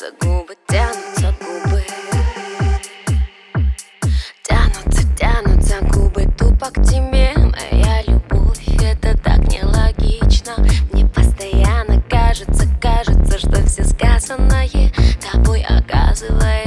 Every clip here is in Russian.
тянутся губы, тянутся губы. Тянутся, тянутся губы тупо к тебе Моя любовь, это так нелогично. Мне постоянно кажется, кажется, что все сказанное Тобой оказывается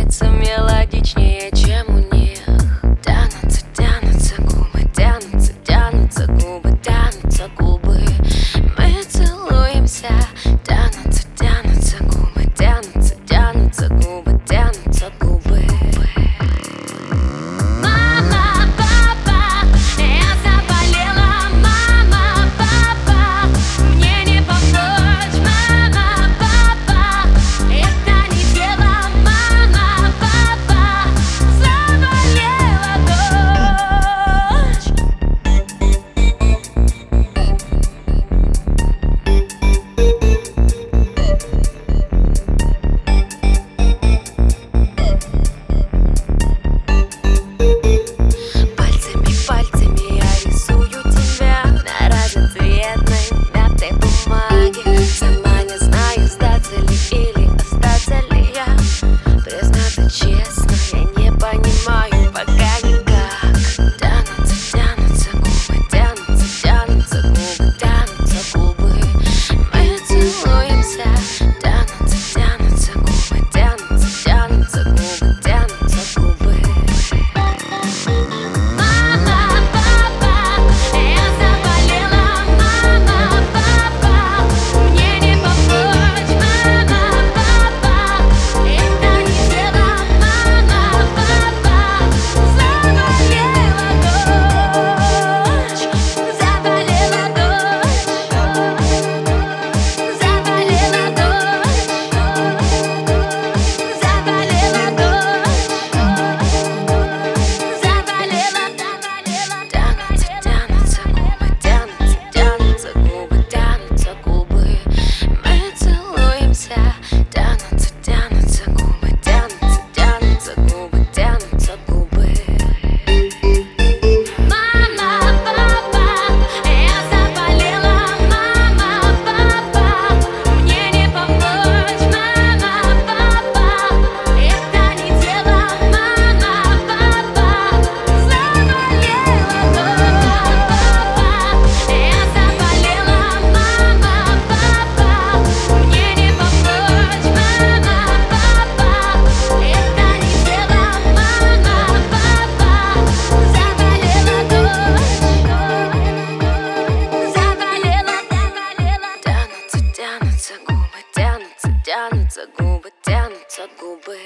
губы тянутся губы.